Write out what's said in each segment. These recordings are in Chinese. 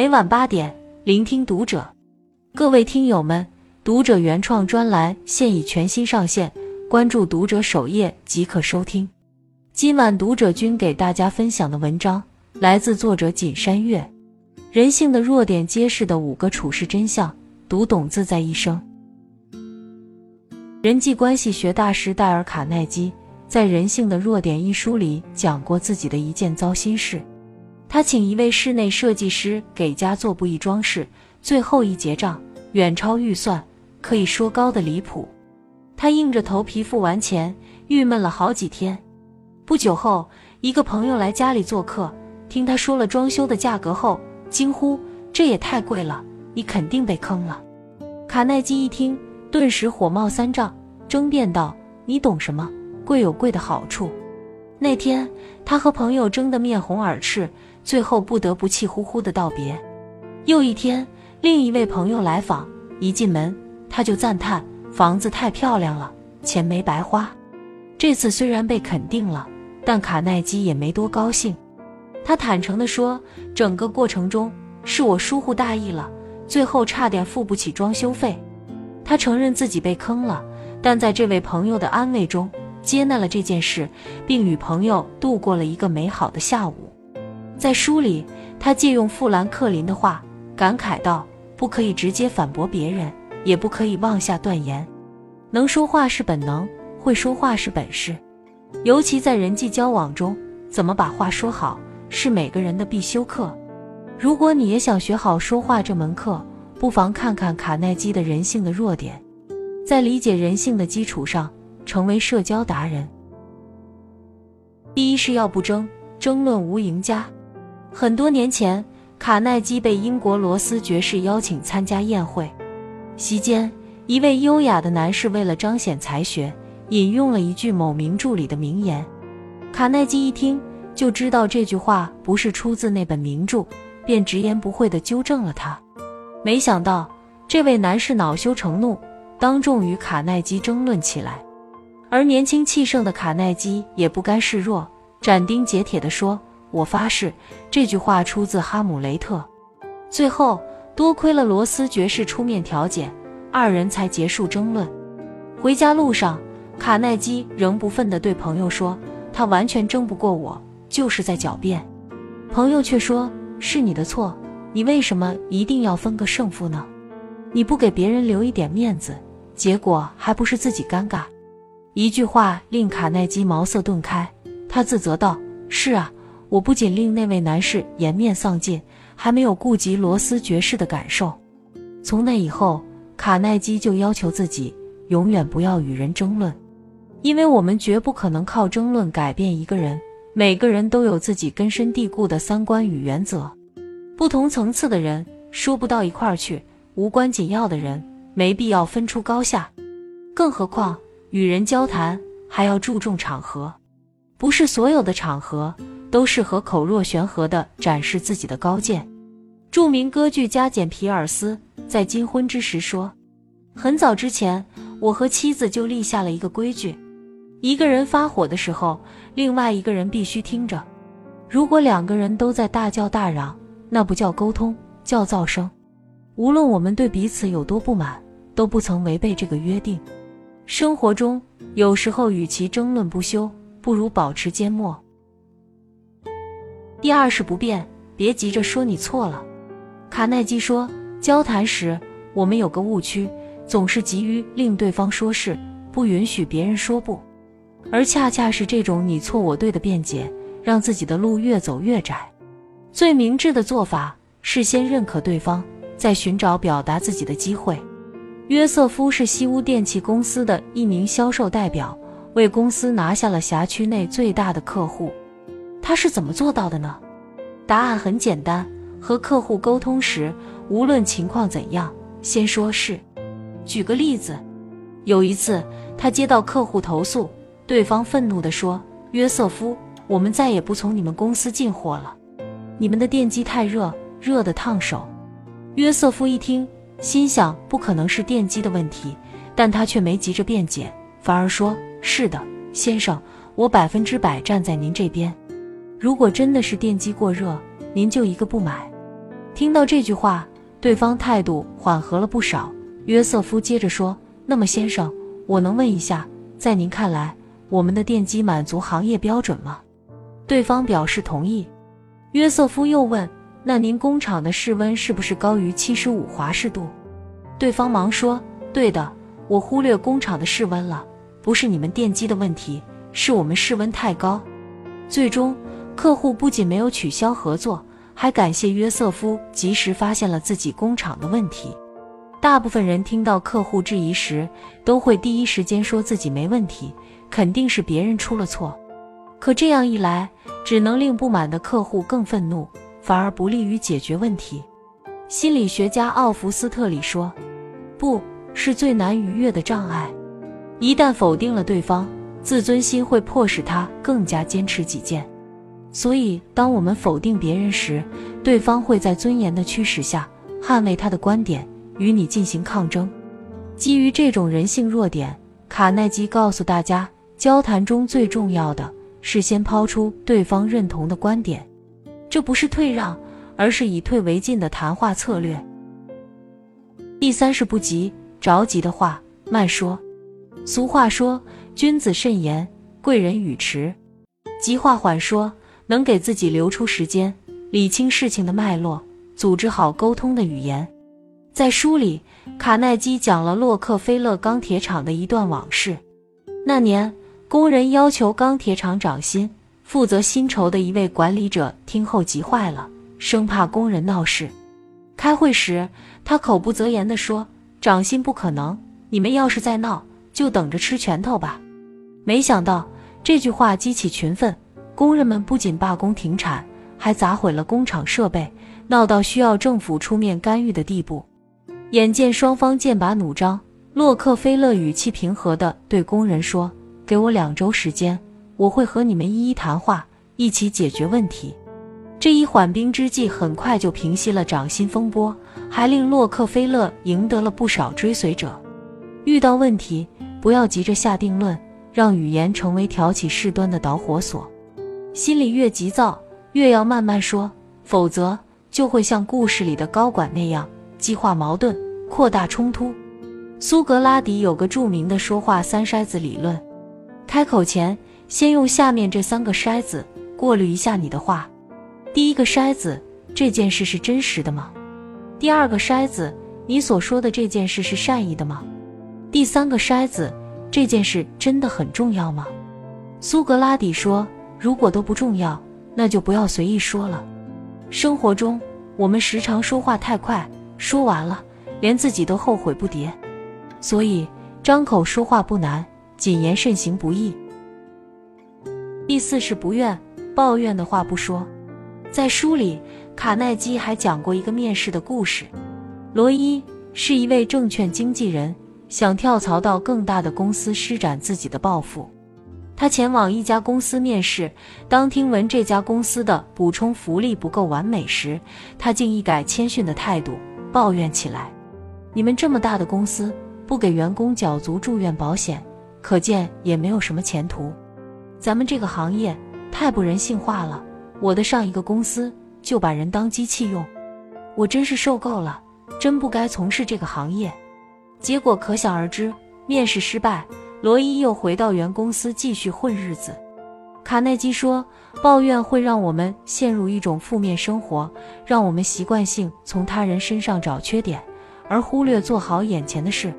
每晚八点，聆听读者。各位听友们，读者原创专栏现已全新上线，关注读者首页即可收听。今晚读者君给大家分享的文章来自作者锦山月，《人性的弱点揭示的五个处事真相》，读懂自在一生。人际关系学大师戴尔·卡耐基在《人性的弱点》一书里讲过自己的一件糟心事。他请一位室内设计师给家做布艺装饰，最后一结账远超预算，可以说高的离谱。他硬着头皮付完钱，郁闷了好几天。不久后，一个朋友来家里做客，听他说了装修的价格后，惊呼：“这也太贵了，你肯定被坑了。”卡耐基一听，顿时火冒三丈，争辩道：“你懂什么？贵有贵的好处。”那天，他和朋友争得面红耳赤。最后不得不气呼呼的道别。又一天，另一位朋友来访，一进门他就赞叹房子太漂亮了，钱没白花。这次虽然被肯定了，但卡耐基也没多高兴。他坦诚地说：“整个过程中是我疏忽大意了，最后差点付不起装修费。”他承认自己被坑了，但在这位朋友的安慰中接纳了这件事，并与朋友度过了一个美好的下午。在书里，他借用富兰克林的话，感慨道：“不可以直接反驳别人，也不可以妄下断言。能说话是本能，会说话是本事。尤其在人际交往中，怎么把话说好，是每个人的必修课。如果你也想学好说话这门课，不妨看看卡耐基的人性的弱点，在理解人性的基础上，成为社交达人。第一是要不争，争论无赢家。”很多年前，卡耐基被英国罗斯爵士邀请参加宴会。席间，一位优雅的男士为了彰显才学，引用了一句某名著里的名言。卡耐基一听就知道这句话不是出自那本名著，便直言不讳地纠正了他。没想到，这位男士恼羞成怒，当众与卡耐基争论起来。而年轻气盛的卡耐基也不甘示弱，斩钉截铁地说。我发誓，这句话出自《哈姆雷特》。最后，多亏了罗斯爵士出面调解，二人才结束争论。回家路上，卡耐基仍不忿地对朋友说：“他完全争不过我，就是在狡辩。”朋友却说：“是你的错，你为什么一定要分个胜负呢？你不给别人留一点面子，结果还不是自己尴尬？”一句话令卡耐基茅塞顿开，他自责道：“是啊。”我不仅令那位男士颜面丧尽，还没有顾及罗斯爵士的感受。从那以后，卡耐基就要求自己永远不要与人争论，因为我们绝不可能靠争论改变一个人。每个人都有自己根深蒂固的三观与原则，不同层次的人说不到一块儿去，无关紧要的人没必要分出高下。更何况与人交谈还要注重场合，不是所有的场合。都适合口若悬河地展示自己的高见。著名歌剧家简·皮尔斯在金婚之时说：“很早之前，我和妻子就立下了一个规矩：一个人发火的时候，另外一个人必须听着。如果两个人都在大叫大嚷，那不叫沟通，叫噪声。无论我们对彼此有多不满，都不曾违背这个约定。生活中，有时候与其争论不休，不如保持缄默。”第二是不变，别急着说你错了。卡耐基说，交谈时我们有个误区，总是急于令对方说是，不允许别人说不，而恰恰是这种你错我对的辩解，让自己的路越走越窄。最明智的做法是先认可对方，再寻找表达自己的机会。约瑟夫是西屋电器公司的一名销售代表，为公司拿下了辖区内最大的客户。他是怎么做到的呢？答案很简单，和客户沟通时，无论情况怎样，先说是。举个例子，有一次他接到客户投诉，对方愤怒地说：“约瑟夫，我们再也不从你们公司进货了，你们的电机太热，热得烫手。”约瑟夫一听，心想不可能是电机的问题，但他却没急着辩解，反而说：“是的，先生，我百分之百站在您这边。”如果真的是电机过热，您就一个不买。听到这句话，对方态度缓和了不少。约瑟夫接着说：“那么，先生，我能问一下，在您看来，我们的电机满足行业标准吗？”对方表示同意。约瑟夫又问：“那您工厂的室温是不是高于七十五华氏度？”对方忙说：“对的，我忽略工厂的室温了，不是你们电机的问题，是我们室温太高。”最终，客户不仅没有取消合作，还感谢约瑟夫及时发现了自己工厂的问题。大部分人听到客户质疑时，都会第一时间说自己没问题，肯定是别人出了错。可这样一来，只能令不满的客户更愤怒，反而不利于解决问题。心理学家奥弗斯特里说：“不是最难逾越的障碍。一旦否定了对方，自尊心会迫使他更加坚持己见。所以，当我们否定别人时，对方会在尊严的驱使下捍卫他的观点。”与你进行抗争。基于这种人性弱点，卡耐基告诉大家，交谈中最重要的是先抛出对方认同的观点，这不是退让，而是以退为进的谈话策略。第三是不急，着急的话慢说。俗话说：“君子慎言，贵人语迟。”急话缓说，能给自己留出时间，理清事情的脉络，组织好沟通的语言。在书里，卡耐基讲了洛克菲勒钢铁厂的一段往事。那年，工人要求钢铁厂涨薪，负责薪酬的一位管理者听后急坏了，生怕工人闹事。开会时，他口不择言地说：“涨薪不可能，你们要是再闹，就等着吃拳头吧。”没想到这句话激起群愤，工人们不仅罢工停产，还砸毁了工厂设备，闹到需要政府出面干预的地步。眼见双方剑拔弩张，洛克菲勒语气平和地对工人说：“给我两周时间，我会和你们一一谈话，一起解决问题。”这一缓兵之计很快就平息了涨薪风波，还令洛克菲勒赢得了不少追随者。遇到问题，不要急着下定论，让语言成为挑起事端的导火索。心里越急躁，越要慢慢说，否则就会像故事里的高管那样。激化矛盾，扩大冲突。苏格拉底有个著名的说话三筛子理论：开口前，先用下面这三个筛子过滤一下你的话。第一个筛子，这件事是真实的吗？第二个筛子，你所说的这件事是善意的吗？第三个筛子，这件事真的很重要吗？苏格拉底说：如果都不重要，那就不要随意说了。生活中，我们时常说话太快。说完了，连自己都后悔不迭，所以张口说话不难，谨言慎行不易。第四是不怨抱怨的话不说。在书里，卡耐基还讲过一个面试的故事。罗伊是一位证券经纪人，想跳槽到更大的公司施展自己的抱负。他前往一家公司面试，当听闻这家公司的补充福利不够完美时，他竟一改谦逊的态度。抱怨起来：“你们这么大的公司不给员工缴足住院保险，可见也没有什么前途。咱们这个行业太不人性化了。我的上一个公司就把人当机器用，我真是受够了，真不该从事这个行业。结果可想而知，面试失败，罗伊又回到原公司继续混日子。”卡耐基说：“抱怨会让我们陷入一种负面生活，让我们习惯性从他人身上找缺点，而忽略做好眼前的事。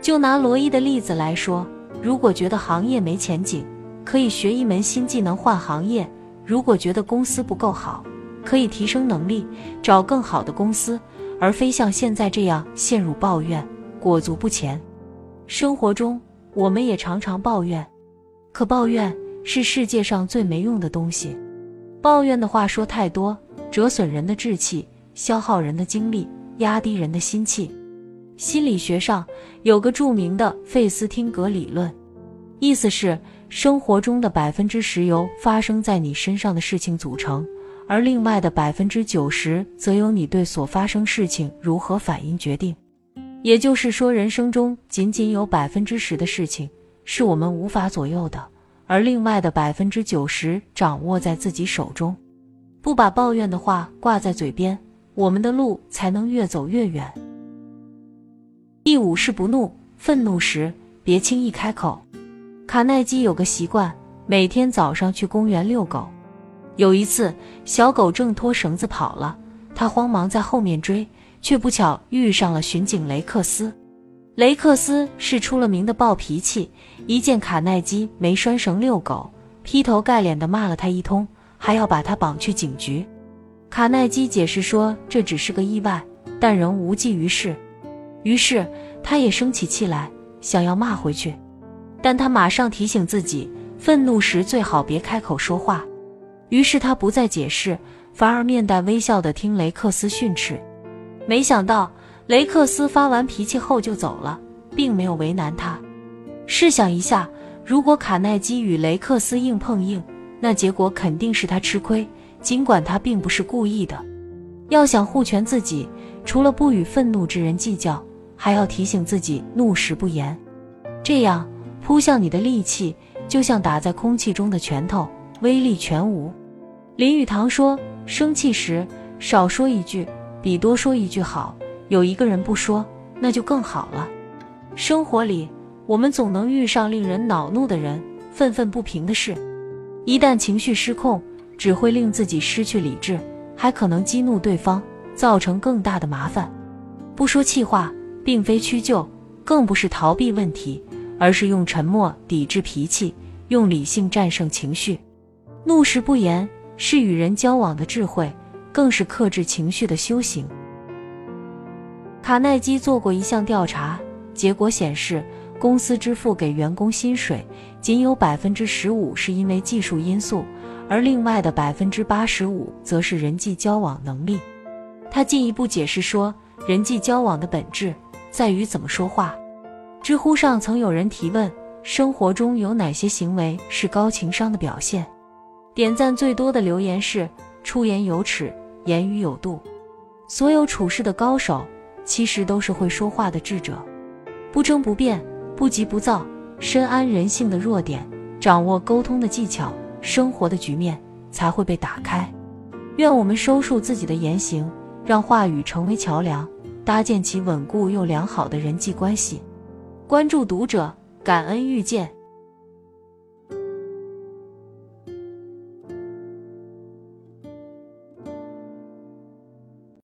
就拿罗伊的例子来说，如果觉得行业没前景，可以学一门新技能换行业；如果觉得公司不够好，可以提升能力，找更好的公司，而非像现在这样陷入抱怨，裹足不前。生活中，我们也常常抱怨，可抱怨。”是世界上最没用的东西。抱怨的话说太多，折损人的志气，消耗人的精力，压低人的心气。心理学上有个著名的费斯汀格理论，意思是生活中的百分之十由发生在你身上的事情组成，而另外的百分之九十则由你对所发生事情如何反应决定。也就是说，人生中仅仅有百分之十的事情是我们无法左右的。而另外的百分之九十掌握在自己手中，不把抱怨的话挂在嘴边，我们的路才能越走越远。第五是不怒，愤怒时别轻易开口。卡耐基有个习惯，每天早上去公园遛狗。有一次，小狗挣脱绳子跑了，他慌忙在后面追，却不巧遇上了巡警雷克斯。雷克斯是出了名的暴脾气，一见卡耐基没拴绳遛狗，劈头盖脸的骂了他一通，还要把他绑去警局。卡耐基解释说这只是个意外，但仍无济于事。于是他也生起气来，想要骂回去。但他马上提醒自己，愤怒时最好别开口说话。于是他不再解释，反而面带微笑地听雷克斯训斥。没想到雷克斯发完脾气后就走了，并没有为难他。试想一下，如果卡耐基与雷克斯硬碰硬，那结果肯定是他吃亏，尽管他并不是故意的。要想护全自己，除了不与愤怒之人计较，还要提醒自己怒时不言，这样。扑向你的利器，就像打在空气中的拳头，威力全无。林语堂说：“生气时少说一句，比多说一句好。有一个人不说，那就更好了。”生活里，我们总能遇上令人恼怒的人，愤愤不平的事。一旦情绪失控，只会令自己失去理智，还可能激怒对方，造成更大的麻烦。不说气话，并非屈就，更不是逃避问题。而是用沉默抵制脾气，用理性战胜情绪。怒时不言是与人交往的智慧，更是克制情绪的修行。卡耐基做过一项调查，结果显示，公司支付给员工薪水仅有百分之十五是因为技术因素，而另外的百分之八十五则是人际交往能力。他进一步解释说，人际交往的本质在于怎么说话。知乎上曾有人提问：生活中有哪些行为是高情商的表现？点赞最多的留言是“出言有尺，言语有度”。所有处事的高手，其实都是会说话的智者。不争不辩，不急不躁，深谙人性的弱点，掌握沟通的技巧，生活的局面才会被打开。愿我们收束自己的言行，让话语成为桥梁，搭建起稳固又良好的人际关系。关注读者，感恩遇见。